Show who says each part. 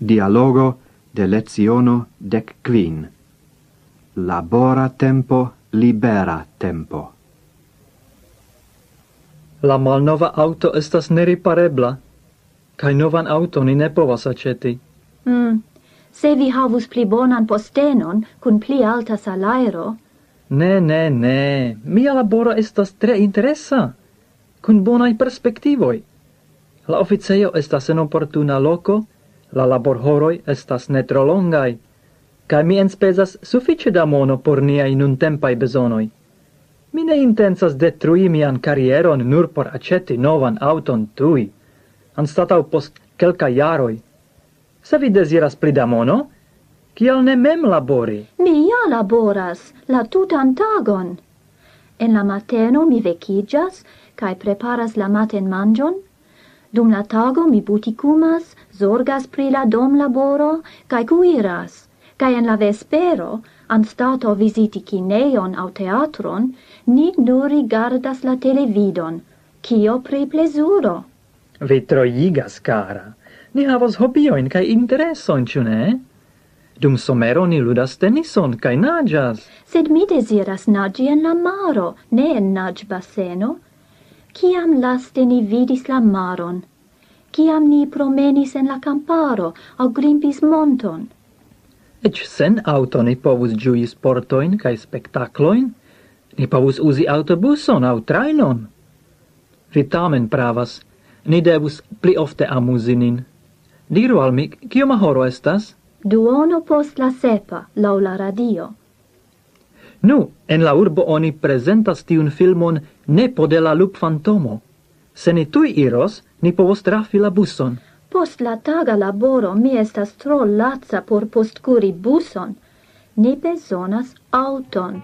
Speaker 1: Dialogo de leziono dec quin. Labora tempo, libera tempo.
Speaker 2: La malnova auto estas neriparebla, kai novan auto ni ne povas aceti.
Speaker 3: Mm. Se vi havus pli bonan postenon, kun pli alta salairo...
Speaker 2: Ne, ne, ne, mia laboro estas tre interesa, kun bonaj perspektivoj. La oficejo estas en opportuna loko, la laborhoroj estas netro longai, ca mi enspezas suffice da mono por niai nun tempai besonoi. Mi ne intensas detrui mian karieron nur por aceti novan auton tui, anstatau post kelka jaroj. Se vi desiras pli da mono, kial ne mem labori?
Speaker 3: Mi ja laboras la tutan tagon. En la mateno mi vekiĝas kaj preparas la maten manĝon, Dum la tago mi buticumas, zorgas pri la dom laboro, cae cuiras, cae en la vespero, anstato visiti cineion au teatron, ni nur rigardas la televidon, cio pri plesuro.
Speaker 2: Vi troigas, cara. Ni havos hobioin cae interesoin, ciu ne? Dum somero ni ludas tenison cae nagias.
Speaker 3: Sed mi desiras nagi en la maro, ne en naĝbaseno, Ciam laste ni vidis la maron? Ciam ni promenis en la camparo, au grimpis monton?
Speaker 2: Ec sen auto ni povus giui sportoin cae spectacloin, ni povus usi autobuson au trainon. Vi tamen pravas, ni devus pli ofte amusinin. Diru al mi, cioma horo estas?
Speaker 3: Duono post la sepa, lau la radio.
Speaker 2: Nu, en la urbo oni presentas tiun filmon Nepo de la lup fantomo. Se ni tui iros, ni povos trafi la buson.
Speaker 3: Post la taga laboro mi estas tro lazza por postcuri buson. Ni besonas auton.